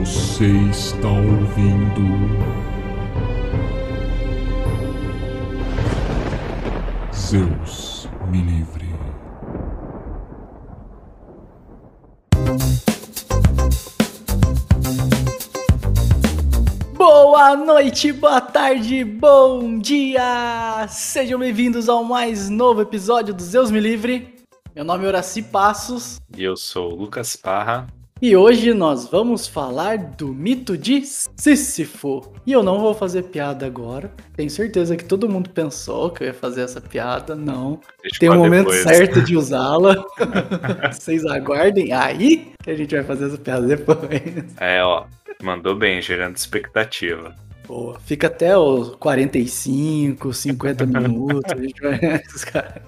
Você está ouvindo. Zeus me livre. Boa noite, boa tarde, bom dia! Sejam bem-vindos ao mais novo episódio do Zeus Me Livre. Meu nome é Horaci Passos E eu sou o Lucas Parra. E hoje nós vamos falar do mito de Sísifo. E eu não vou fazer piada agora. Tenho certeza que todo mundo pensou que eu ia fazer essa piada. Não. Deixa Tem um momento depois. certo de usá-la. Vocês aguardem aí que a gente vai fazer essa piada depois. É, ó, mandou bem, gerando expectativa. Boa. Fica até os 45, 50 minutos. A gente vai. Esses caras.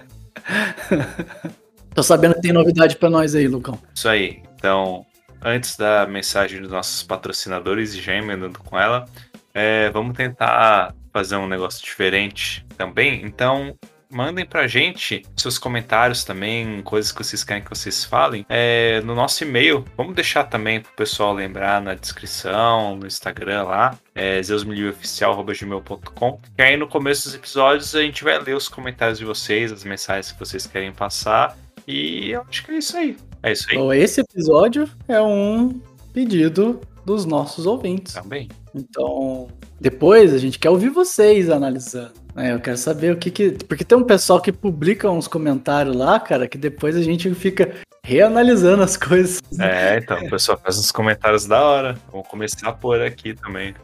Tô sabendo que tem novidade pra nós aí, Lucão. Isso aí. Então, antes da mensagem dos nossos patrocinadores e já emendando com ela, é, vamos tentar fazer um negócio diferente também. Então, mandem pra gente seus comentários também, coisas que vocês querem que vocês falem, é, no nosso e-mail. Vamos deixar também pro pessoal lembrar na descrição, no Instagram lá, é, zeusmilioficial.gmail.com. E aí no começo dos episódios a gente vai ler os comentários de vocês, as mensagens que vocês querem passar. E eu acho que é isso aí. É isso aí Então, esse episódio é um pedido dos nossos ouvintes. também. Então, depois a gente quer ouvir vocês analisando. né? Eu quero saber o que que. Porque tem um pessoal que publica uns comentários lá, cara, que depois a gente fica reanalisando as coisas. É, então, o pessoal faz uns comentários da hora. Vamos começar por aqui também.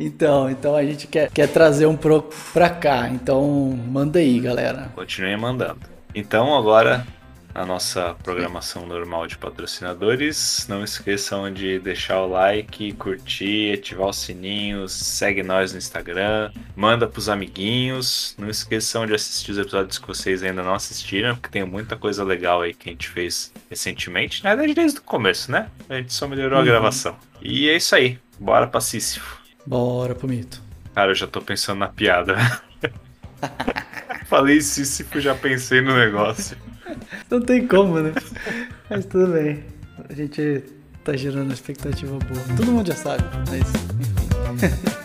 Então, então a gente quer, quer trazer um pro pra cá. Então, manda aí, galera. Continuem mandando. Então, agora, a nossa programação normal de patrocinadores. Não esqueçam de deixar o like, curtir, ativar os sininhos, segue nós no Instagram, manda pros amiguinhos. Não esqueçam de assistir os episódios que vocês ainda não assistiram, porque tem muita coisa legal aí que a gente fez recentemente. Na verdade, desde o começo, né? A gente só melhorou a Uhum. gravação. E é isso aí. Bora pra Sísifo. Bora pro mito. Cara, eu já tô pensando na piada. Falei Sísifo, já pensei no negócio. Não tem como, né? Mas tudo bem. A gente tá gerando uma expectativa boa. Todo mundo já sabe, mas enfim.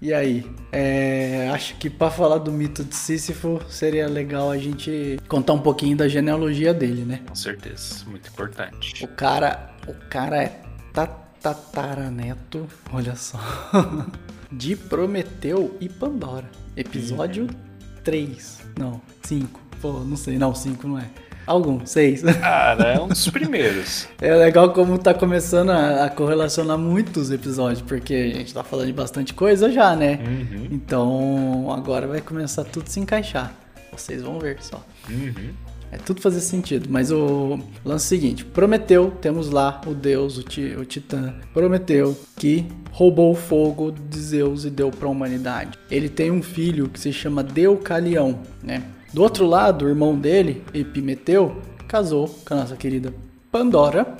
E aí, é, acho que para falar do mito de Sísifo seria legal a gente contar um pouquinho da genealogia dele, né? Com certeza, muito importante. O cara, o cara é ta- tataraneto, olha só, de Prometeu e Pandora. Episódio 3. Não, 5. Pô, não sei, não, 5 não é. Algum, 6. Cara, é um dos primeiros. É legal como tá começando a, a correlacionar muitos episódios, porque a gente tá falando de bastante coisa já, né? Uhum, Então agora vai começar tudo a se encaixar. Vocês vão ver só. uhum. É tudo fazer sentido, mas o lance é o seguinte: Prometeu, temos lá o deus, o, ti, o titã, Prometeu, que roubou o fogo de Zeus e deu para a humanidade. Ele tem um filho que se chama Deucalião, né? Do outro lado, o irmão dele, Epimeteu, casou com a nossa querida Pandora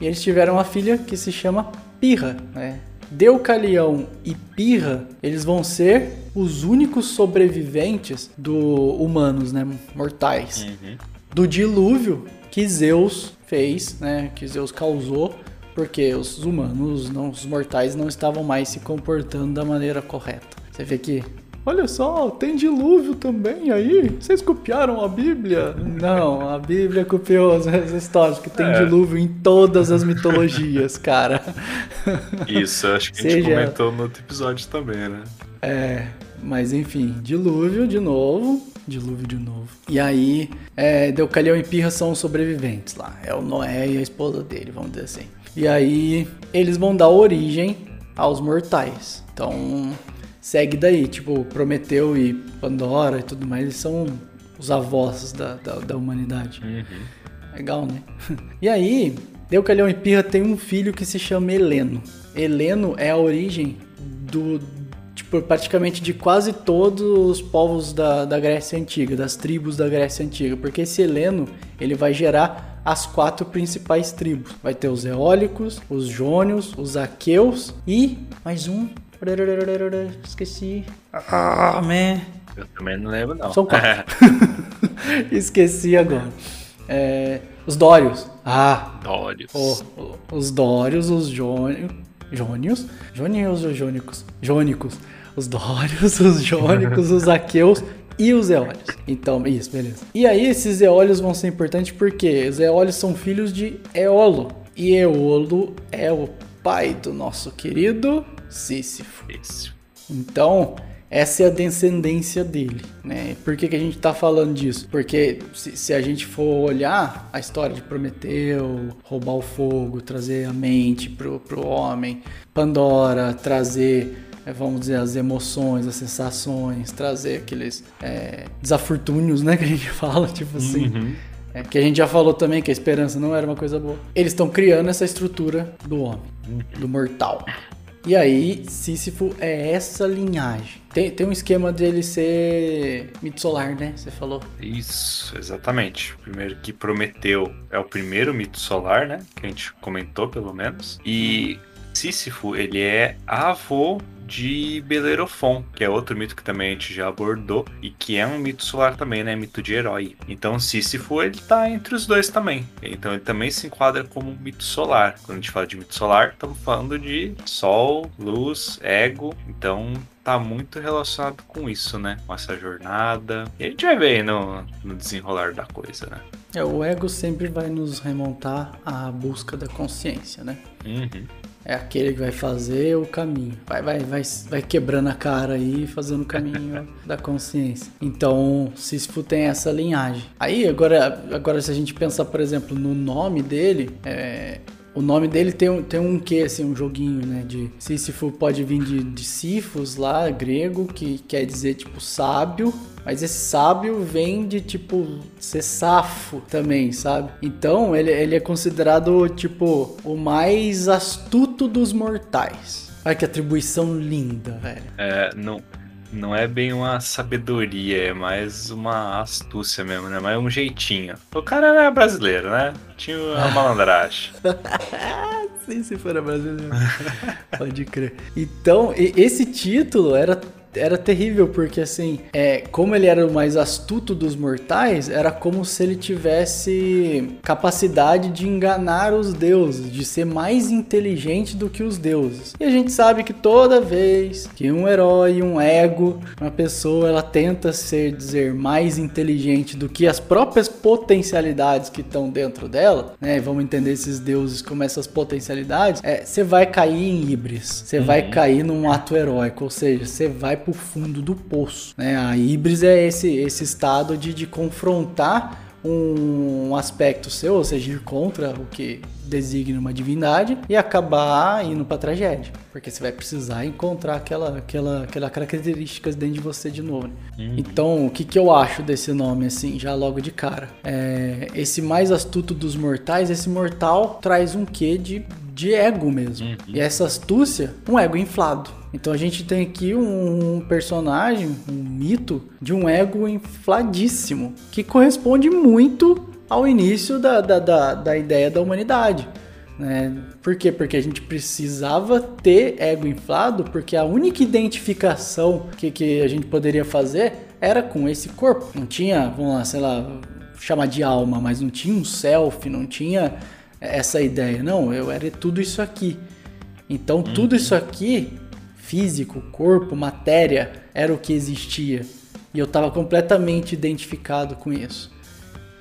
e eles tiveram uma filha que se chama Pirra, né? Deucalião e Pirra, eles vão ser os únicos sobreviventes do humanos, né, mortais Uhum. Do dilúvio que Zeus fez, né, que Zeus causou, porque os humanos, não, os mortais não estavam mais se comportando da maneira correta. Você vê que Olha só, tem dilúvio também aí. Vocês copiaram a Bíblia? Não, a Bíblia copiou as, as histórias, que tem É. dilúvio em todas as mitologias, cara. Isso, acho que a gente Seja- comentou no outro episódio também, né? É, mas enfim, dilúvio de novo. Dilúvio de novo. E aí, é, Deucalião e Pirra são os sobreviventes lá. É o Noé e a esposa dele, vamos dizer assim. E aí, eles vão dar origem aos mortais. Então, segue daí. Tipo, Prometeu e Pandora e tudo mais, eles são os avós da, da, da humanidade. Legal, né? E aí, Deucalião e Pirra tem um filho que se chama Heleno. Heleno é a origem do. Tipo, praticamente de quase todos os povos da, da Grécia Antiga, das tribos da Grécia Antiga. Porque esse Heleno, ele vai gerar as quatro principais tribos. Vai ter os eólicos, os jônios, os aqueus e mais um. Esqueci. Ah, man. Eu também não lembro, não. São quatro. Esqueci agora. É, os Dórios. Ah, Dórios. o- o- os Dórios, os Jônios. Jônios? Jônios ou Jônicos? Jônicos. Os Dórios, os Jônicos, os Aqueus e os Eólios. Então, isso, beleza. E aí, esses Eólios vão ser importantes porque os Eólios são filhos de Eolo. E Eolo é o pai do nosso querido Sísifo. Isso. Então, essa é a descendência dele, né? Por que, que a gente tá falando disso? Porque se, se a gente for olhar a história de Prometeu, roubar o fogo, trazer a mente pro, pro homem, Pandora, trazer, vamos dizer, as emoções, as sensações, trazer aqueles é, desafortúnios, né? Que a gente fala, tipo assim. Uhum. É, que a gente já falou também que a esperança não era uma coisa boa. Eles estão criando essa estrutura do homem, do mortal. E aí, Sísifo é essa linhagem. Tem, tem um esquema dele ser mito solar, né? Você falou. Isso, exatamente. Primeiro que Prometeu é o primeiro mito solar, né? Que a gente comentou, pelo menos. E Sísifo, ele é avô de Bellerofon, que é outro mito que também a gente já abordou e que é um mito solar também, né? Mito de herói. Então Sísifo, ele tá entre os dois também. Então ele também se enquadra como um mito solar. Quando a gente fala de mito solar, estamos falando de sol, luz, ego. Então tá muito relacionado com isso, né? Com essa jornada. E a gente vai ver aí no, no desenrolar da coisa, né? É, o ego sempre vai nos remontar à busca da consciência, né? Uhum. É aquele que vai fazer o caminho. Vai, vai, vai, vai quebrando a cara aí, fazendo o caminho da consciência. Então, Sísifo tem essa linhagem. Aí, agora, agora se a gente pensar, por exemplo, no nome dele, é, o nome dele tem, um- tem um quê, assim, um joguinho, né? De Sísifo pode vir de, de Sifos lá, grego, que quer dizer, tipo, sábio. Mas esse sábio vem de, tipo, ser safo também, sabe? Então, ele, ele é considerado, tipo, o mais astuto dos mortais. Olha que atribuição linda, velho. É, não, não é bem uma sabedoria, é mais uma astúcia mesmo, né? Mais um jeitinho. O cara não é brasileiro, né? Tinha uma malandragem. Sim, se for brasileiro. Pode crer. Então, esse título era, era terrível, porque assim, é, como ele era o mais astuto dos mortais, era como se ele tivesse capacidade de enganar os deuses, de ser mais inteligente do que os deuses. E a gente sabe que toda vez que um herói, um ego, uma pessoa, ela tenta ser, dizer, mais inteligente do que as próprias potencialidades que estão dentro dela, né? Vamos entender esses deuses como essas potencialidades. É, você vai cair em híbris, você vai cair num ato heróico, ou seja, você vai pro fundo do poço, né? A híbris é esse, esse estado de, de confrontar um aspecto seu, ou seja, ir contra o que designa uma divindade e acabar indo pra tragédia, porque você vai precisar encontrar aquela, aquela, aquela características dentro de você de novo. né? Então, o que, que eu acho desse nome, assim, já logo de cara? É, esse mais astuto dos mortais, esse mortal traz um quê de, de ego mesmo. E essa astúcia, um ego inflado. Então a gente tem aqui um personagem, um mito de um ego infladíssimo, que corresponde muito ao início da, da, da, da ideia da humanidade. Né? Por quê? Porque a gente precisava ter ego inflado, porque a única identificação que, que a gente poderia fazer era com esse corpo. Não tinha, vamos lá, sei lá, chamar de alma, mas não tinha um self, não tinha essa ideia. Não, eu era tudo isso aqui. Então tudo isso aqui, físico, corpo, matéria, era o que existia. E eu estava completamente identificado com isso.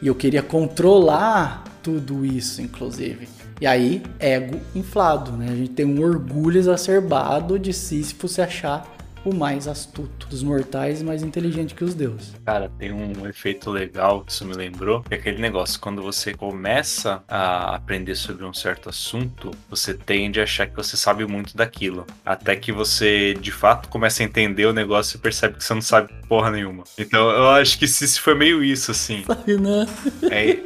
E eu queria controlar tudo isso, inclusive. E aí, ego inflado, né? A gente tem um orgulho exacerbado de Sísifo se achar o mais astuto dos mortais e mais inteligente que os deuses. Cara, tem um efeito legal que isso me lembrou, é aquele negócio, quando você começa a aprender sobre um certo assunto, você tende a achar que você sabe muito daquilo. Até que você, de fato, começa a entender o negócio e percebe que você não sabe porra nenhuma. Então, eu acho que isso foi meio isso, assim. Sabe, né? É,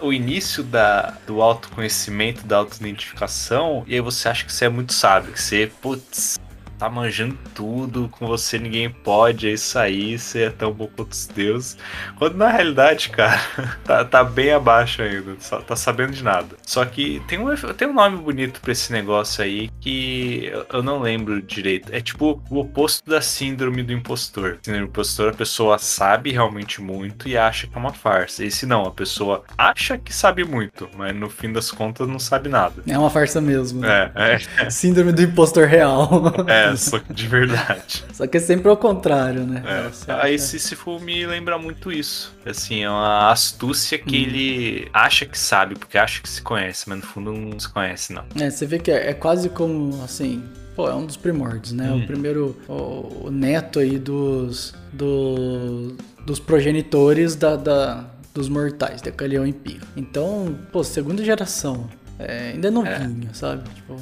o início da, do autoconhecimento, da autoidentificação, e aí você acha que você é muito sábio, que você, putz, tá manjando tudo, com você ninguém pode, é isso aí, você é tão bom quanto os deuses. Quando na realidade, cara, tá, tá bem abaixo ainda, só tá sabendo de nada. Só que tem um, tem um nome bonito pra esse negócio aí que eu não lembro direito. É tipo o oposto da síndrome do impostor. Síndrome do impostor, a pessoa sabe realmente muito e acha que é uma farsa. Esse não, a pessoa acha que sabe muito, mas no fim das contas não sabe nada. É uma farsa mesmo. Né? É, é. Síndrome do impostor real. É, só que de verdade. Só que é sempre ao contrário, né? É. Aí Sísifo me lembra muito isso. Assim, é uma astúcia que hum. ele acha que sabe, porque acha que se conhece, mas no fundo não se conhece, não. É, você vê que é, é quase como, assim, Pô, é um dos primórdios, né? Hum. O primeiro, o, o, neto aí dos, do, dos progenitores da, da, dos mortais, Decalião e Pio. Então, pô, segunda geração. É, ainda não é. sabe? Tipo,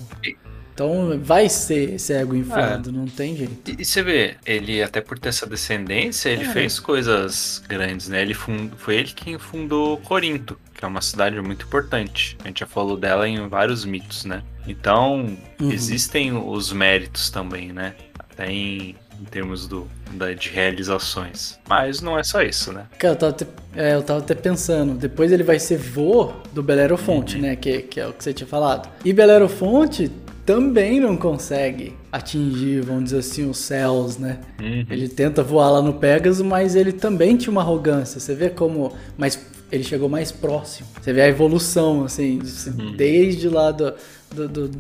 então vai ser esse ego inflado, é. não tem jeito. E, e, você vê, ele até por ter essa descendência, ele é. fez coisas grandes, né? Ele fund... Foi ele quem fundou Corinto, que é uma cidade muito importante. A gente já falou dela em vários mitos, né? Então, uhum. existem os méritos também, né? Até em em termos do, da, de realizações. Mas não é só isso, né? Cara, eu tava, até, é, eu tava até pensando, depois ele vai ser vô do Belerofonte, uhum. né? Que, que é o que você tinha falado. E Belerofonte também não consegue atingir, vamos dizer assim, os céus, né? Uhum. Ele tenta voar lá no Pegasus, mas ele também tinha uma arrogância. Você vê como. Mas ele chegou mais próximo. Você vê a evolução, assim, uhum. desde lá do, do, do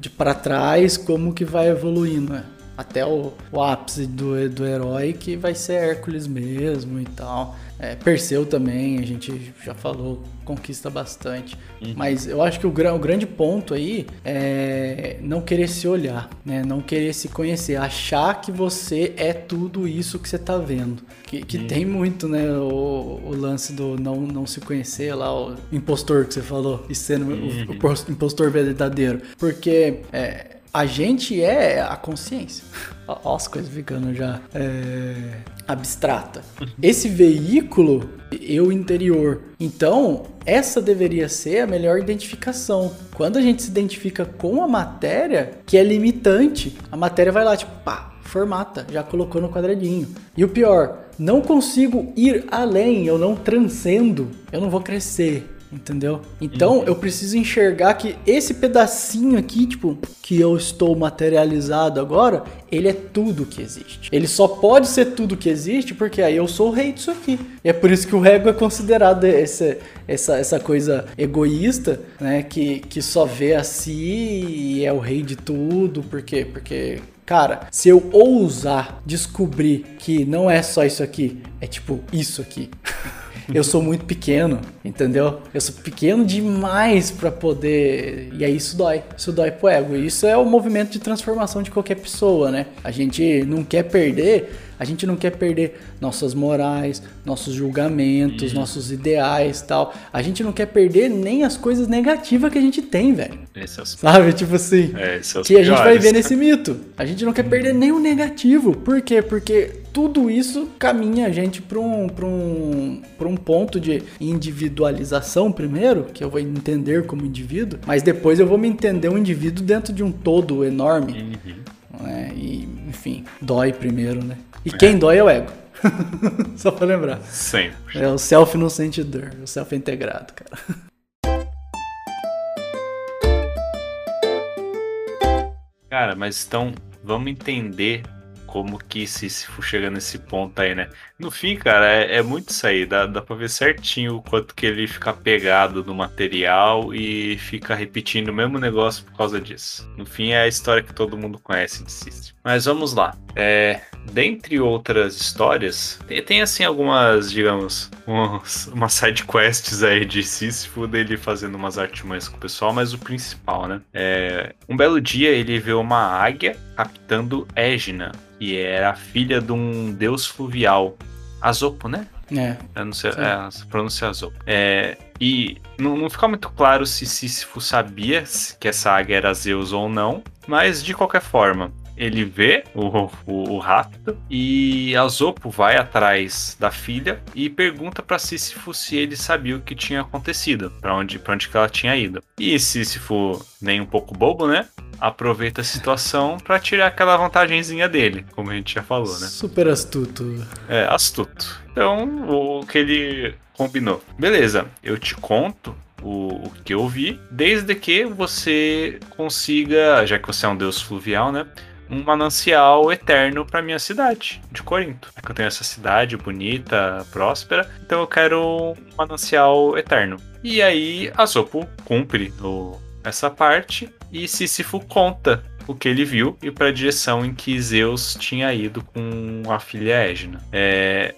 de para trás, como que vai evoluindo, né? Até o, o ápice do, do herói, que vai ser Hércules mesmo e tal. É, Perseu também, a gente já falou, conquista bastante. Uhum. Mas eu acho que o, o, grande ponto aí é não querer se olhar, né? Não querer se conhecer, achar que você é tudo isso que você tá vendo. Que, que uhum. tem muito, né? O, o, lance do não, não se conhecer lá, o impostor que você falou, e sendo uhum. o, o, impostor verdadeiro. Porque é, a gente é a consciência. Olha as coisas ficando já é, abstrata. Esse veículo, eu interior. Então, essa deveria ser a melhor identificação. Quando a gente se identifica com a matéria, que é limitante, a matéria vai lá, tipo, pá, formata, já colocou no quadradinho. E o pior, não consigo ir além, eu não transcendo, eu não vou crescer entendeu? Então eu preciso enxergar que esse pedacinho aqui, tipo, que eu estou materializado agora, ele é tudo que existe. Ele só pode ser tudo que existe porque aí eu sou o rei disso aqui. E é por isso que o ego é considerado esse, essa, essa coisa egoísta, né? Que, que só vê a si e é o rei de tudo. Por quê? Porque Cara, se eu ousar descobrir que não é só isso aqui, é tipo isso aqui. Eu sou muito pequeno, entendeu? Eu sou pequeno demais para poder. E aí isso dói. Isso dói pro ego. E isso é o movimento de transformação de qualquer pessoa, né? A gente não quer perder a gente não quer perder nossas morais, nossos julgamentos, uhum. nossos ideais tal. A gente não quer perder nem as coisas negativas que a gente tem, velho. Esse é os... Sabe? Tipo assim. É, é que a gente vai ver nesse mito. A gente não quer perder nem o negativo. Por quê? Porque tudo isso caminha a gente para um, um, um ponto de individualização primeiro, que eu vou entender como indivíduo, mas depois eu vou me entender um indivíduo dentro de um todo enorme. Uhum. É, e, enfim, dói primeiro, né? E quem é. dói é o ego. Só pra lembrar. Sempre. É o self não sente dor, o self é integrado, cara. Cara, mas então vamos entender como que Sísifo chega nesse ponto aí, né? No fim, cara, é, é muito isso aí. Dá, dá pra ver certinho o quanto que ele fica pegado no material e fica repetindo o mesmo negócio por causa disso. No fim, é a história que todo mundo conhece de Sísifo. Mas vamos lá. É, dentre outras histórias, tem, tem assim algumas, digamos, umas, umas side quests aí de Sísifo dele fazendo umas artimanhas com o pessoal, mas o principal, né? É, um belo dia ele vê uma águia captando Égina, que era filha de um deus fluvial. Azopo, né? É. Eu não sei, é, pronúncia Azopo. É, e não, não fica muito claro se Sísifo sabia que essa águia era Zeus ou não, mas de qualquer forma, ele vê o, o, o rapto e Azopo vai atrás da filha e pergunta para Sísifo se ele sabia o que tinha acontecido, para onde, pra onde que ela tinha ido. E Sísifo, nem um pouco bobo, né? Aproveita a situação pra tirar aquela vantagenzinha dele, como a gente já falou, né? Super astuto. É, astuto. Então, o que ele combinou. Beleza, eu te conto o, o que eu vi, desde que você consiga, já que você é um deus fluvial, né? Um manancial eterno para minha cidade de Corinto. É que eu tenho essa cidade bonita, próspera, então eu quero um manancial eterno. E aí a Sopo cumpre o, essa parte e Sísifo conta o que ele viu e para a direção em que Zeus tinha ido com a filha Égina. É,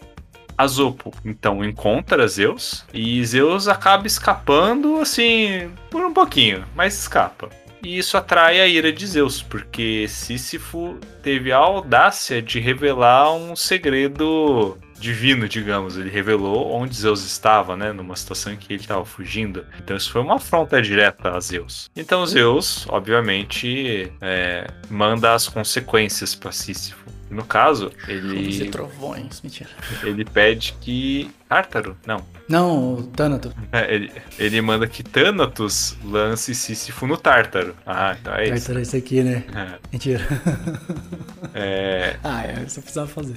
Azopo então encontra Zeus e Zeus acaba escapando assim por um pouquinho, mas escapa. E isso atrai a ira de Zeus, porque Sísifo teve a audácia de revelar um segredo divino, digamos. Ele revelou onde Zeus estava, né? Numa situação em que ele estava fugindo. Então isso foi uma afronta direta a Zeus. Então Zeus, obviamente, é, manda as consequências para Sísifo. No caso, ele. trovões, mentira. Ele pede que. Tártaro? Não. Não, o Thanatos. É, ele, ele manda que Thanatos lance Sísifo no Tártaro. Ah, então é isso. Tártaro é esse aqui, né? É. Mentira. É, ah, é, isso eu precisava fazer.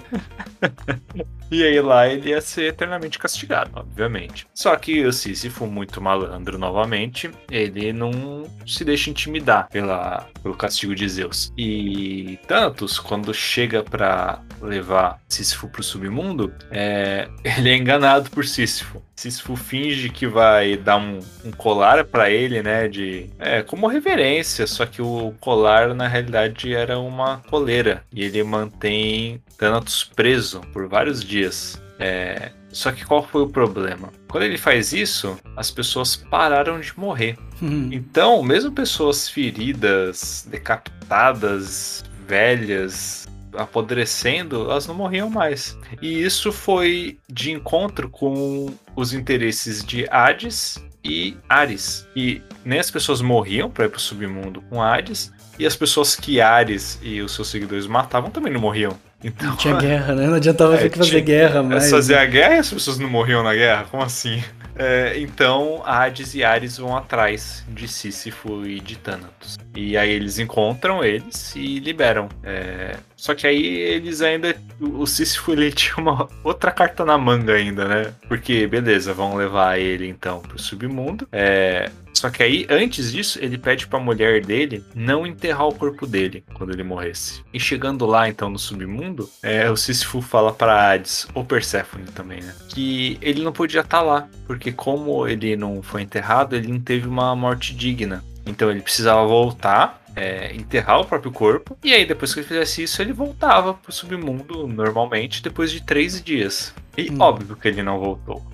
E aí lá ele ia ser eternamente castigado, obviamente. Só que o Sísifo, muito malandro novamente, ele não se deixa intimidar pela, pelo castigo de Zeus. E Thanatos, quando chega para levar Sísifo pro submundo, é, ele é enganado por Sísifo. Sísifo finge que vai dar um, um colar para ele, né, de é, como reverência, só que o colar na realidade era uma coleira e ele mantém Thanatos preso por vários dias. É, só que qual foi o problema? Quando ele faz isso, as pessoas pararam de morrer. Então, mesmo pessoas feridas, decapitadas, velhas, apodrecendo, elas não morriam mais. E isso foi de encontro com os interesses de Hades e Ares. E nem as pessoas morriam para ir pro submundo com Hades, e as pessoas que Ares e os seus seguidores matavam também não morriam. Então, Não tinha guerra, né? Não adiantava É, ter que fazer tinha- guerra é mais. fazer a guerra e as pessoas não morriam na guerra? Como assim? É, então, Hades e Ares vão atrás de Sísifo e de Thanatos. E aí eles encontram eles e liberam. É, só que aí eles ainda. O Sísifo ele tinha uma outra carta na manga ainda, né? Porque, beleza, vão levar ele então pro submundo. É, só que aí, antes disso, ele pede pra mulher dele não enterrar o corpo dele quando ele morresse. E chegando lá, então, no submundo, é, o Sísifo fala pra Hades, ou Perséfone também, né? Que ele não podia estar lá, porque como ele não foi enterrado, ele não teve uma morte digna. Então ele precisava voltar, é, enterrar o próprio corpo, e aí depois que ele fizesse isso, ele voltava pro submundo normalmente depois de três dias. E Hum. óbvio que ele não voltou.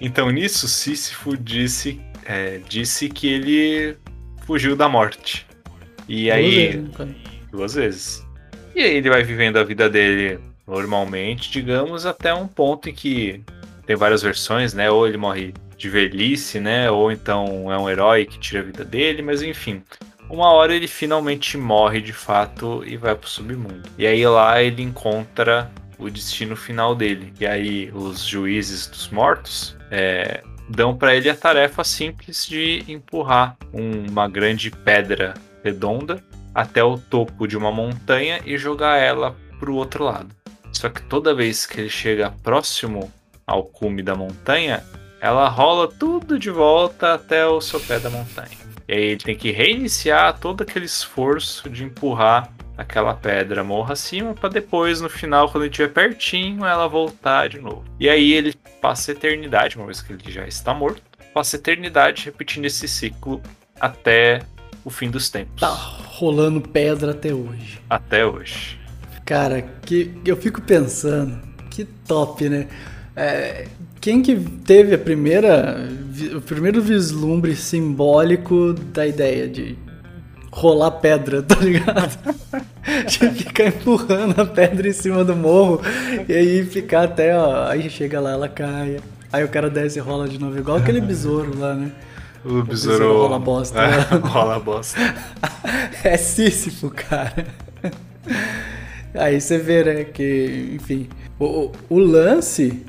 Então nisso, Sísifo disse, é, disse que ele fugiu da morte. E aí, duas vezes. E aí ele vai vivendo a vida dele normalmente, digamos, até um ponto em que tem várias versões, né? Ou ele morre de velhice, né? Ou então é um herói que tira a vida dele, mas enfim. Uma hora ele finalmente morre de fato e vai pro submundo. E aí lá ele encontra o destino final dele. E aí os juízes dos mortos é, dão para ele a tarefa simples de empurrar uma grande pedra redonda até o topo de uma montanha e jogar ela pro outro lado. Só que toda vez que ele chega próximo ao cume da montanha, ela rola tudo de volta até o sopé da montanha. Aí ele tem que reiniciar todo aquele esforço de empurrar aquela pedra morra acima para depois no final quando ele estiver pertinho ela voltar de novo. E aí ele passa a eternidade, uma vez que ele já está morto, passa a eternidade repetindo esse ciclo até o fim dos tempos. Tá rolando pedra até hoje. Até hoje. Cara, que eu fico pensando, que top, né? É, quem que teve a primeira, o primeiro vislumbre simbólico da ideia de rolar pedra, tá ligado? de ficar empurrando a pedra em cima do morro e aí ficar até, ó, aí chega lá, ela cai. Aí o cara desce e rola de novo, igual aquele besouro lá, né? O besouro besouro rola bosta. É, rola bosta. É Sísifo, cara. Aí você vê, né, que, enfim, o, o- o lance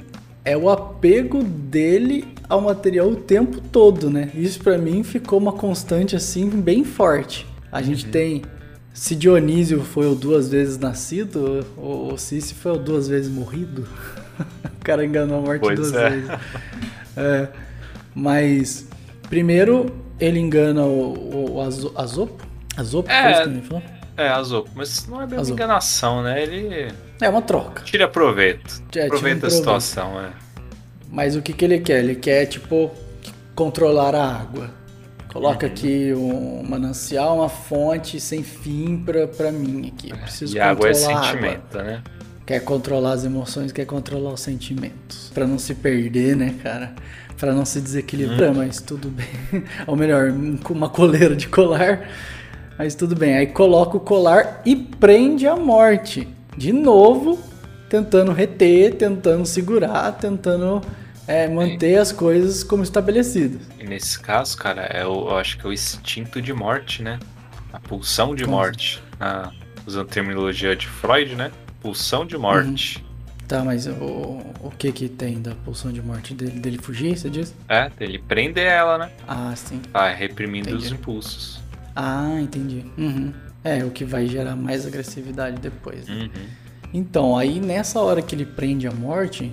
é o apego dele ao material o tempo todo, né? Isso pra mim ficou uma constante assim bem forte. A gente tem. Se Dionísio foi o duas vezes nascido, o, o Sísifo foi o duas vezes morrido. o cara enganou a morte Pois duas é. vezes. É, mas, primeiro, ele engana o, o Azo- Azopo. Azopo, É. foi isso que ele falou? É, Azul. Mas não é bem Azul. enganação, né? Ele É uma troca. tira proveito. É, Aproveita a situação, é. Mas o que, que ele quer? Ele quer, tipo, controlar a água. Coloca Uhum. aqui um manancial, uma fonte sem fim pra, pra mim aqui. Eu preciso E água é a água. sentimento, né? Quer controlar as emoções, quer controlar os sentimentos. Pra não se perder, né, cara? Pra não se desequilibrar, Uhum. mas tudo bem. Ou melhor, uma coleira de colar. Mas tudo bem. Aí coloca o colar e prende a morte. De novo, tentando reter, tentando segurar, tentando é, manter as coisas como estabelecidas. E nesse caso, cara, é o, eu acho que é o instinto de morte, né? A pulsão de Como morte. Ah, usando a terminologia de Freud, né? Pulsão de morte. Tá, mas o, o que que tem da pulsão de morte dele? Dele fugir, você diz? É, ele prende ela, né? Ah, sim. Vai reprimindo os Entendi. impulsos. Ah, entendi. Uhum. É, o que vai gerar mais agressividade depois. né? Uhum. Então, aí nessa hora que ele prende a morte,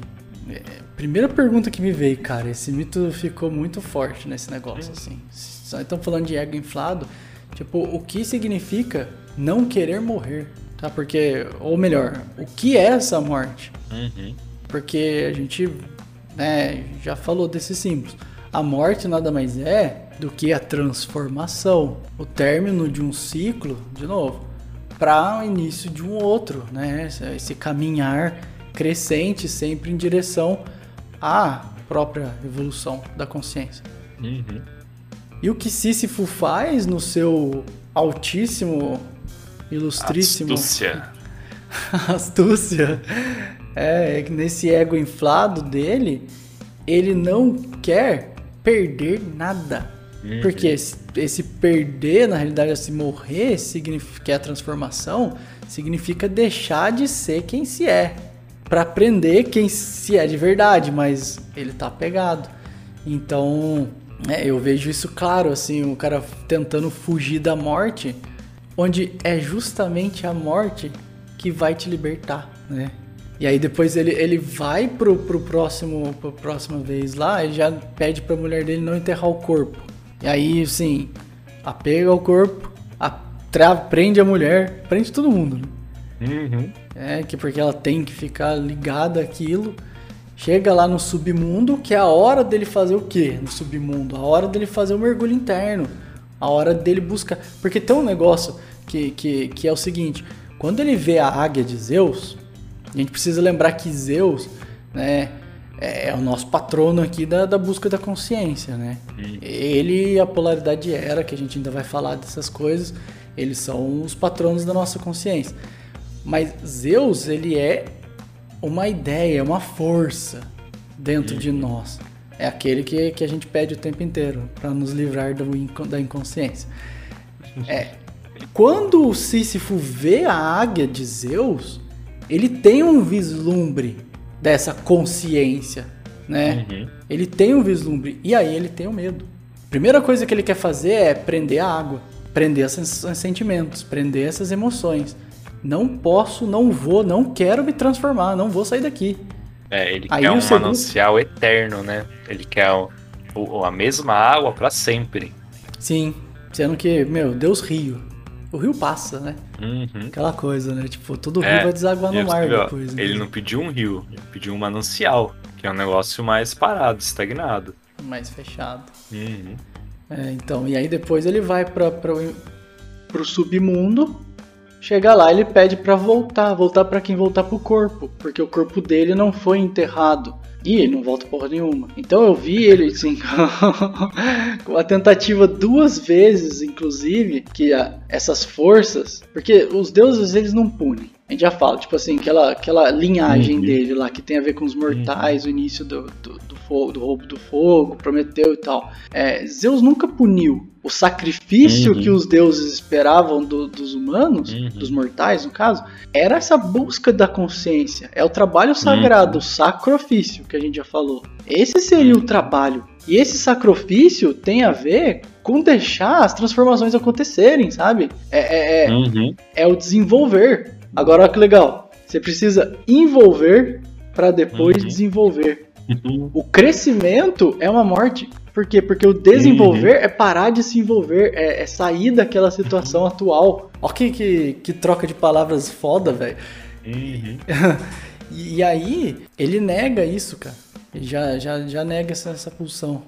é, primeira pergunta que me veio, cara, esse mito ficou muito forte nesse negócio, assim. Só estamos falando de ego inflado, tipo, o que significa não querer morrer, tá? Porque, ou melhor, o que é essa morte? Uhum. Porque a gente né, já falou desses símbolos. A morte nada mais é do que a transformação, o término de um ciclo, de novo, para o início de um outro, né? Esse- caminhar crescente sempre em direção à própria evolução da consciência. Uhum. E o que Sísifo faz no seu altíssimo, ilustríssimo Astúcia. astúcia é, é que nesse ego inflado dele, ele não quer perder nada. Uhum. Porque esse, esse perder, na realidade, esse morrer, significa, que é a transformação, significa deixar de ser quem se é. Pra aprender quem se é de verdade, mas ele tá pegado. Então, é, eu vejo isso claro, assim, o cara tentando fugir da morte, onde é justamente a morte que vai te libertar, né? E aí depois ele, ele vai pro, pro próximo, pra próxima vez lá, ele já pede pra mulher dele não enterrar o corpo. E aí, assim, apega ao corpo, a, tra- prende a mulher, prende todo mundo, né? Uhum. É, que porque ela tem que ficar ligada àquilo. Chega lá no submundo, que é a hora dele fazer o quê no submundo? A hora dele fazer o mergulho interno. A hora dele buscar. Porque tem um negócio que, que, que é o seguinte: quando ele vê a águia de Zeus, a gente precisa lembrar que Zeus, né, é é o nosso patrono aqui da, da busca da consciência, né? Ele e a polaridade era, que a gente ainda vai falar dessas coisas, eles são os patronos da nossa consciência. Mas Zeus, ele é uma ideia, uma força dentro de nós. É aquele que, que a gente pede o tempo inteiro para nos livrar do da inconsciência. É. Quando o Sísifo vê a águia de Zeus, ele tem um vislumbre dessa consciência, né? Uhum. Ele tem um vislumbre e aí ele tem o medo. Primeira coisa que ele quer fazer é prender a água, prender esses sentimentos, prender essas emoções. Não posso, não vou, não quero me transformar, não vou sair daqui. É, ele Aí quer um segundo- manancial eterno, né? Ele quer o- o- a mesma água pra sempre. Sim, sendo que, meu, Deus rio. O rio passa, né? Uhum. Aquela coisa, né? Tipo, todo rio É, vai desaguar no mar ó, depois. né? Ele não pediu um rio, ele pediu um manancial, que é um negócio mais parado, estagnado. Mais fechado. Uhum. É, então, e aí depois ele vai para pro submundo. Chega lá, ele pede pra voltar, voltar pra quem voltar pro corpo, porque o corpo dele não foi enterrado. E ele não volta porra nenhuma. Então eu vi ele assim, com a tentativa duas vezes, inclusive, que essas forças, porque os deuses eles não punem. A gente já fala, tipo assim, aquela, aquela linhagem Uhum. dele lá que tem a ver com os mortais, o início do, do, do fogo, do roubo do fogo, Prometeu e tal. É, Zeus nunca puniu. O sacrifício Uhum. que os deuses esperavam do- dos humanos, Uhum. dos mortais no caso, era essa busca da consciência. É o trabalho sagrado, o sacrifício que a gente já falou. Esse seria o trabalho E esse sacrifício tem a ver com deixar as transformações acontecerem, sabe? É, é, é, Uhum. é o desenvolver. Agora, olha que legal. Você precisa envolver para depois Uhum. desenvolver. O crescimento é uma morte. Por quê? Porque o desenvolver é parar de se envolver, é, é sair daquela situação atual. Olha que, que, que troca de palavras foda, velho. Uhum. E, e aí, ele nega isso, cara. Ele já, já, já nega essa, essa pulsão.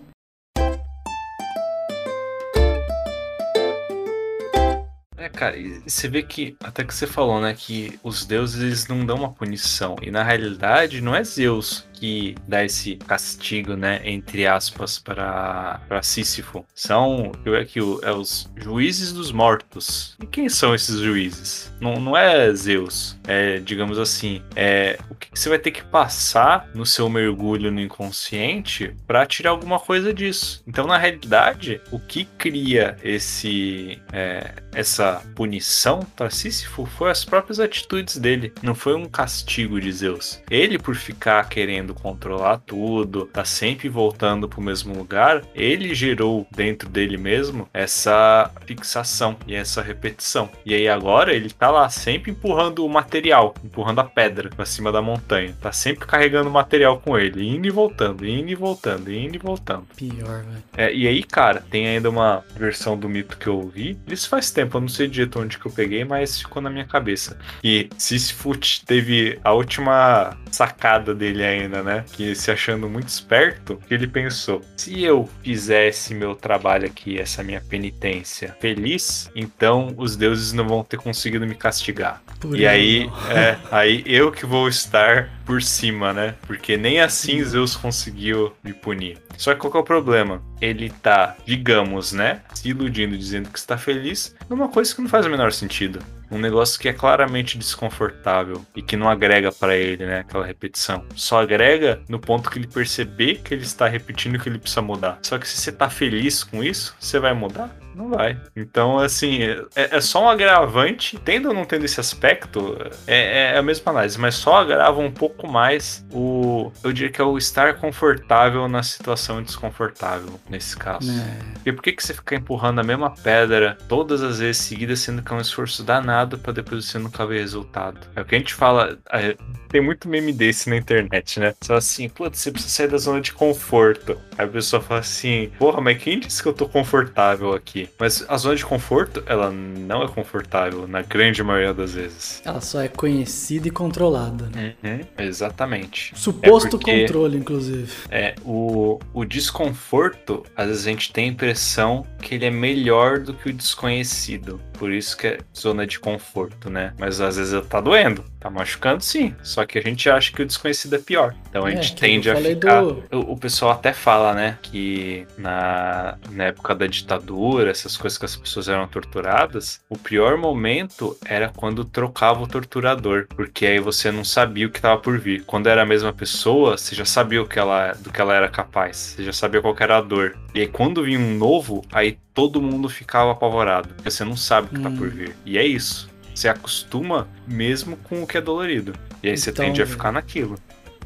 Cara, você vê que, até que você falou, né, que os deuses eles não dão uma punição. E na realidade, não é Zeus que dá esse castigo, né, entre aspas, para Sísifo. São, eu aqui, o- é os juízes dos mortos. E quem são esses juízes? Não, não é Zeus. É, digamos assim, é o que que você vai ter que passar no seu mergulho no inconsciente para tirar alguma coisa disso. Então, na realidade, o que cria esse é, essa punição para Sísifo foi as próprias atitudes dele. Não foi um castigo de Zeus. Ele, por ficar querendo controlar tudo, tá sempre voltando pro mesmo lugar, ele gerou dentro dele mesmo essa fixação e essa repetição. E aí agora ele tá lá sempre empurrando o material, empurrando a pedra pra cima da montanha. Tá sempre carregando o material com ele, indo e voltando, indo e voltando, indo e voltando. Pior, velho. É, e aí, cara, tem ainda uma versão do mito que eu ouvi. Isso faz tempo, eu não sei direito onde que eu peguei, mas ficou na minha cabeça. E Sisyphus teve a última sacada dele ainda, né? Que se achando muito esperto, que ele pensou: se eu fizesse meu trabalho aqui, essa minha penitência, feliz, então os deuses não vão ter conseguido me castigar. Por E aí, é, aí eu que vou estar por cima, né? Porque nem assim Zeus conseguiu me punir. Só que qual que é o problema? Ele tá, digamos, né? Se iludindo, dizendo que está feliz, numa coisa que não faz o menor sentido. Um negócio que é claramente desconfortável e que não agrega pra ele, né? Aquela repetição. Só agrega no ponto que ele perceber que ele está repetindo que ele precisa mudar. Só que se você tá feliz com isso, você vai mudar? Não vai. Então, assim, é, é só um agravante. Tendo ou não tendo esse aspecto, é, é a mesma análise, mas só agrava um pouco mais o. Eu diria que é o estar confortável na situação desconfortável, nesse caso. É. Porque por que, que você fica empurrando a mesma pedra todas as vezes seguidas, sendo que é um esforço danado pra depois você nunca ver resultado? É o que a gente fala. é, tem muito meme desse na internet, né? Só assim, putz, você precisa sair da zona de conforto. Aí a pessoa fala assim, porra, mas quem disse que eu tô confortável aqui? Mas a zona de conforto, ela não é confortável, na grande maioria das vezes. Ela só é conhecida e controlada. né? Uhum, exatamente. Suposto É porque- controle, inclusive. É, o, o desconforto, às vezes a gente tem a impressão que ele é melhor do que o desconhecido. Por isso que é zona de conforto, né? Mas às vezes tá doendo, tá machucando sim. Só que a gente acha que o desconhecido é pior. Então a É, gente tende a ficar. do- O, o pessoal até fala, né? Que na, na época da ditadura, essas coisas que as pessoas eram torturadas, o pior momento era quando trocava o torturador. Porque aí você não sabia o que tava por vir. Quando era a mesma pessoa, você já sabia o que ela, do que ela era capaz. Você já sabia qual era a dor. E aí quando vinha um novo, aí todo mundo ficava apavorado. Porque você não sabe o que tá Hum. por vir. E é isso. Você acostuma mesmo com o que é dolorido. E aí você Então, tende a ficar naquilo.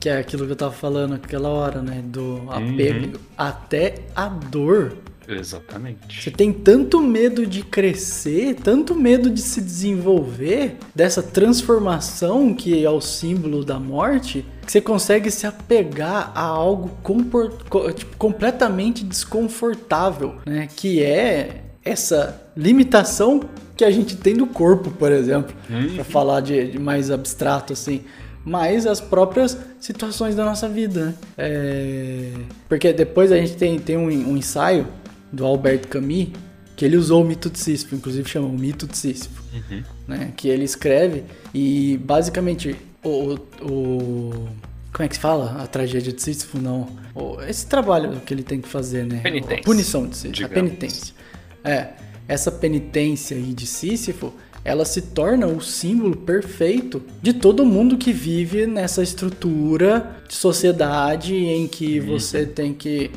Que é aquilo que eu tava falando aquela hora, né? Do Uhum. apego até a dor. Exatamente. Você tem tanto medo de crescer, tanto medo de se desenvolver, dessa transformação que é o símbolo da morte, que você consegue se apegar a algo compor- co- tipo, completamente desconfortável, né? Que é essa limitação que a gente tem do corpo, por exemplo, Uhum. para falar de, de mais abstrato assim. Mas as próprias situações da nossa vida, né? É, Porque depois a gente tem, tem um, um ensaio do Albert Camus, que ele usou o mito de Sísifo, inclusive chama o mito de Sísifo, Uhum. né? Que ele escreve e basicamente o, o como é que se fala? A tragédia de Sísifo, não. O- esse trabalho que ele tem que fazer, né? Penitência, A punição de Sísifo, a penitência. É, essa penitência aí de Sísifo, ela se torna o símbolo perfeito de todo mundo que vive nessa estrutura de sociedade em que você tem que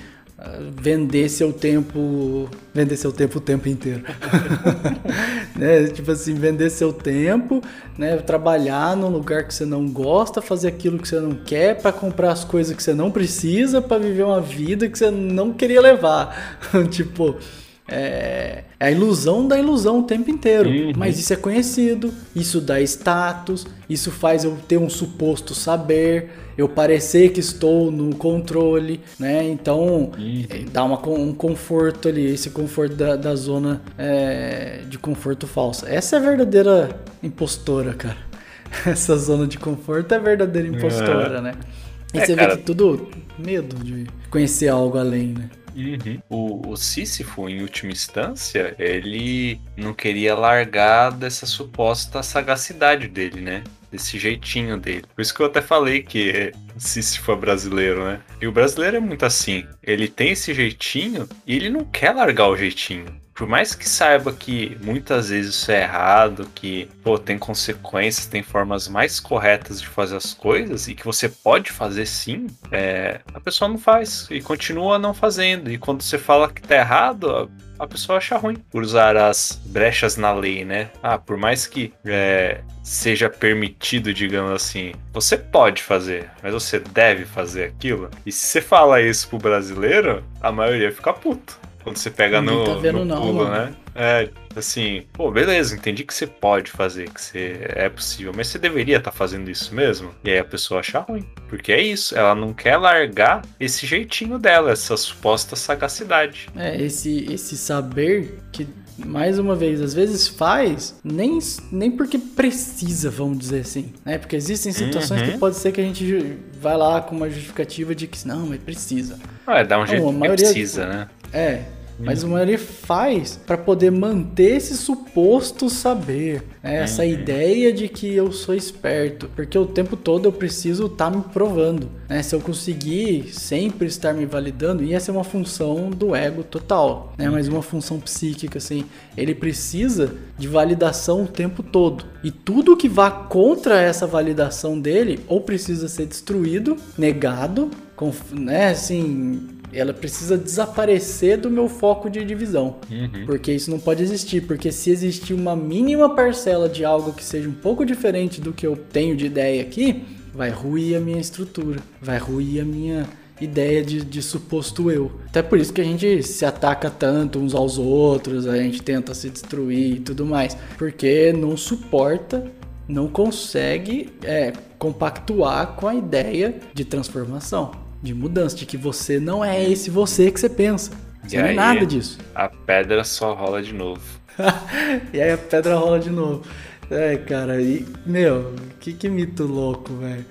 vender seu tempo, vender seu tempo o tempo inteiro, né? Tipo assim, vender seu tempo, né? Trabalhar num lugar que você não gosta, fazer aquilo que você não quer, para comprar as coisas que você não precisa, para viver uma vida que você não queria levar, tipo. É, é, a ilusão da ilusão o tempo inteiro. Uhum. Mas isso é conhecido, isso dá status, isso faz eu ter um suposto saber, eu parecer que estou no controle, né? Então uhum. É, dá uma, um conforto ali, esse conforto da, da zona é, de conforto falsa. Essa é a verdadeira impostora, cara. Essa zona de conforto é a verdadeira impostora, é. né? É, você cara... vê que tudo medo de conhecer algo além, né? Uhum. O, o Sísifo, em última instância, ele não queria largar dessa suposta sagacidade dele, né? Desse jeitinho dele. Por isso que eu até falei que Sísifo é brasileiro, né? E o brasileiro é muito assim. Ele tem esse jeitinho e ele não quer largar o jeitinho por mais que saiba que muitas vezes isso é errado, que pô, tem consequências, tem formas mais corretas de fazer as coisas e que você pode fazer sim, é, a pessoa não faz e continua não fazendo. E quando você fala que tá errado, a pessoa acha ruim por usar as brechas na lei, né? Ah, por mais que é, seja permitido, digamos assim, você pode fazer, mas você deve fazer aquilo. E se você fala isso pro brasileiro, a maioria fica puto. Quando você pega no, tá vendo, no pulo, não, né? É, assim, pô, beleza, entendi que você pode fazer, que você é possível, mas você deveria estar tá fazendo isso mesmo? E aí a pessoa acha ruim. Porque é isso, ela não quer largar esse jeitinho dela, essa suposta sagacidade. É, esse, esse saber que mais uma vez, às vezes faz nem, nem porque precisa, vamos dizer assim, né? Porque existem situações uhum. que pode ser que a gente vai lá com uma justificativa de que não, mas precisa. Ah, é, dá um jeito não, que maioria, precisa, né? É, mas o ele faz para poder manter esse suposto saber, né? essa ideia de que eu sou esperto, porque o tempo todo eu preciso estar tá me provando. Né? Se eu conseguir sempre estar me validando, ia ser uma função do ego total, né? mas uma função psíquica, assim, ele precisa de validação o tempo todo. E tudo que vá contra essa validação dele, ou precisa ser destruído, negado, né, assim, ela precisa desaparecer do meu foco de divisão. Uhum. Porque isso não pode existir. Porque se existir uma mínima parcela de algo que seja um pouco diferente do que eu tenho de ideia aqui, vai ruir a minha estrutura, vai ruir a minha ideia de, de suposto eu. Até por isso que a gente se ataca tanto uns aos outros, a gente tenta se destruir e tudo mais. Porque não suporta não consegue é, compactuar com a ideia de transformação de mudança, de que você não é esse você que você pensa. Você e não é nada disso. A pedra só rola de novo. e aí a pedra rola de novo. É, cara, e, meu, que, que mito louco, velho.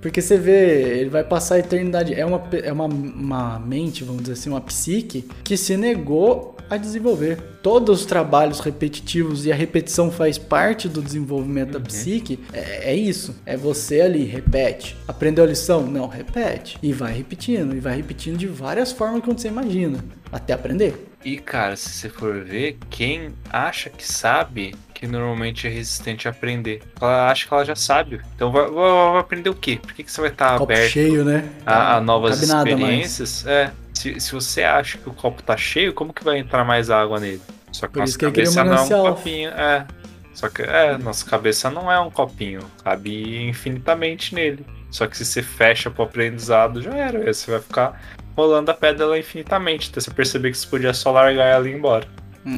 Porque você vê, ele vai passar a eternidade. É uma, é uma, uma mente, vamos dizer assim, uma psique, que se negou a desenvolver. Todos os trabalhos repetitivos e a repetição faz parte do desenvolvimento uhum. da psique. É, é, isso. É você ali, repete. Aprendeu a lição? Não, repete. E vai repetindo. E vai repetindo de várias formas que você imagina. Até aprender. E, cara, se você for ver, quem acha que sabe, que normalmente é resistente a aprender. Ela acha que ela já sabe. Então vai, vai aprender o quê? Por que, que você vai estar Copo aberto cheio, né? a, a novas experiências? É. Se, se você acha que o copo tá cheio, como que vai entrar mais água nele? Só que Por nossa cabeça não é um copinho. É. Só que é, nossa cabeça não é um copinho. Cabe infinitamente nele. Só que se você fecha pro aprendizado, já era. Aí você vai ficar rolando a pedra lá infinitamente. Até você perceber que você podia só largar ela e ir embora.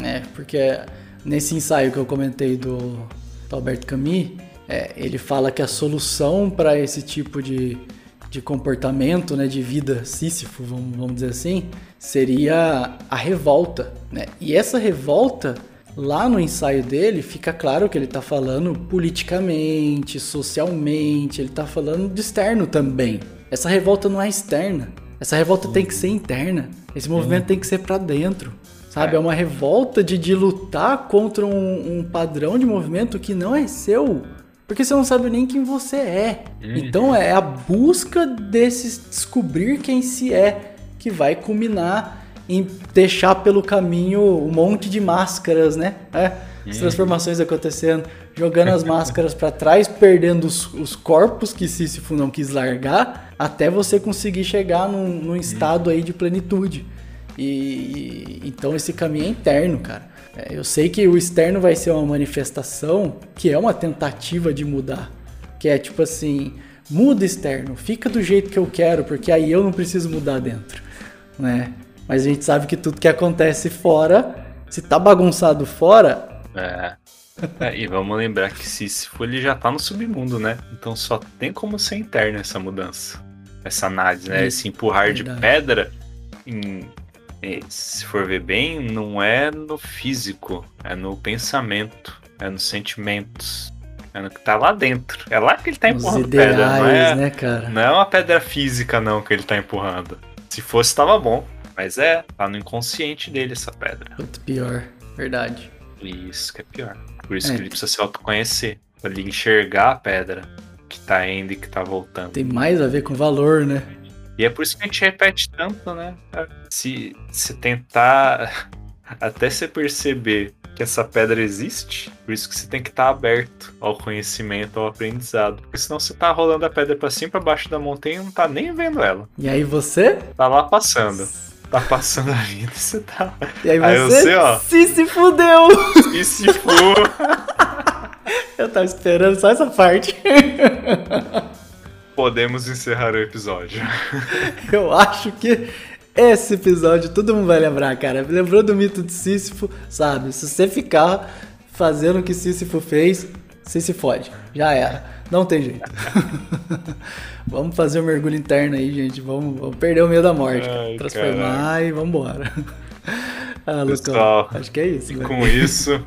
É, porque nesse ensaio que eu comentei do, do Albert Camus, é, ele fala que a solução para esse tipo de, de comportamento, né, de vida Sísifo, vamos, vamos dizer assim, seria a revolta. Né? E essa revolta, lá no ensaio dele, fica claro que ele está falando politicamente, socialmente, ele está falando de externo também. Essa revolta não é externa, essa revolta tem que ser interna. Esse movimento tem que ser para dentro. Sabe? É. é. uma revolta de, de lutar contra um, um, padrão de movimento que não é seu. Porque você não sabe nem quem você é. Uhum. Então é a busca desse descobrir quem se é que vai culminar em deixar pelo caminho um monte de máscaras, né? É, as uhum. transformações acontecendo, jogando as máscaras para trás, perdendo os, os corpos que Sísifo não quis largar até você conseguir chegar num, num estado aí de plenitude. E então esse caminho é interno, cara. É, eu sei que o externo vai ser uma manifestação que é uma tentativa de mudar. Que é tipo assim, muda externo, fica do jeito que eu quero, porque aí eu não preciso mudar dentro, né? Mas a gente sabe que tudo que acontece fora, se tá bagunçado fora, É. É, e vamos lembrar que Sísifo ele já tá no submundo, né? Então só tem como ser interna essa mudança. Essa análise, né? Esse empurrar verdade. de pedra, em- se for ver bem, não é no físico, é no pensamento, é nos sentimentos, é no que tá lá dentro. É lá que ele tá os empurrando pedra, não é, ideais, né, cara? não é uma pedra física não que ele tá empurrando. Se fosse, tava bom. Mas é, tá no inconsciente dele essa pedra. Muito pior, verdade. Isso que é pior. Por isso É. que ele precisa se autoconhecer. Pra ele enxergar a pedra que tá indo e que tá voltando. Tem mais a ver com valor, né? E é por isso que a gente repete tanto, né? Se, se tentar até você perceber que essa pedra existe, por isso que você tem que estar aberto ao conhecimento, ao aprendizado. Porque senão você tá rolando a pedra pra cima, pra baixo da montanha e não tá nem vendo ela. E aí você? Tá lá passando. Tá passando a vida e você tá. E aí Aí você? você, ó. Se se fudeu! E se for. Eu tava esperando só essa parte. Podemos encerrar o episódio. Eu acho que esse episódio todo mundo vai lembrar, cara. Lembrou do mito de Sísifo, sabe? Se você ficar fazendo o que Sísifo fez, você se fode. Já era. Não tem jeito. vamos fazer um mergulho interno aí, gente. Vamos, vamos perder o medo da morte. Ai, Transformar e vambora. ah, Lucão. Pessoal, Acho que é isso. E com isso,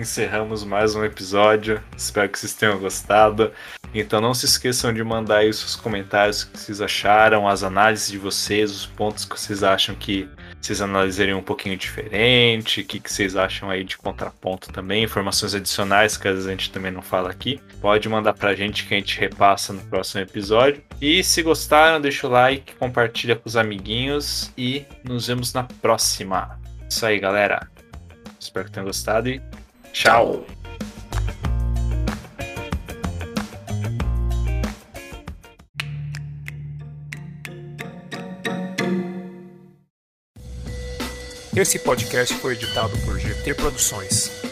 encerramos mais um episódio. Espero que vocês tenham gostado. Então não se esqueçam de mandar aí os seus comentários, que vocês acharam, as análises de vocês, os pontos que vocês acham que vocês analisariam um pouquinho diferente, o que, que vocês acham aí de contraponto também, informações adicionais que às vezes a gente também não fala aqui. Pode mandar pra gente que a gente repassa no próximo episódio. E se gostaram, deixa o like, compartilha com os amiguinhos e nos vemos na próxima. Isso aí, galera. Espero que tenham gostado e tchau. Esse podcast foi editado por GT Produções.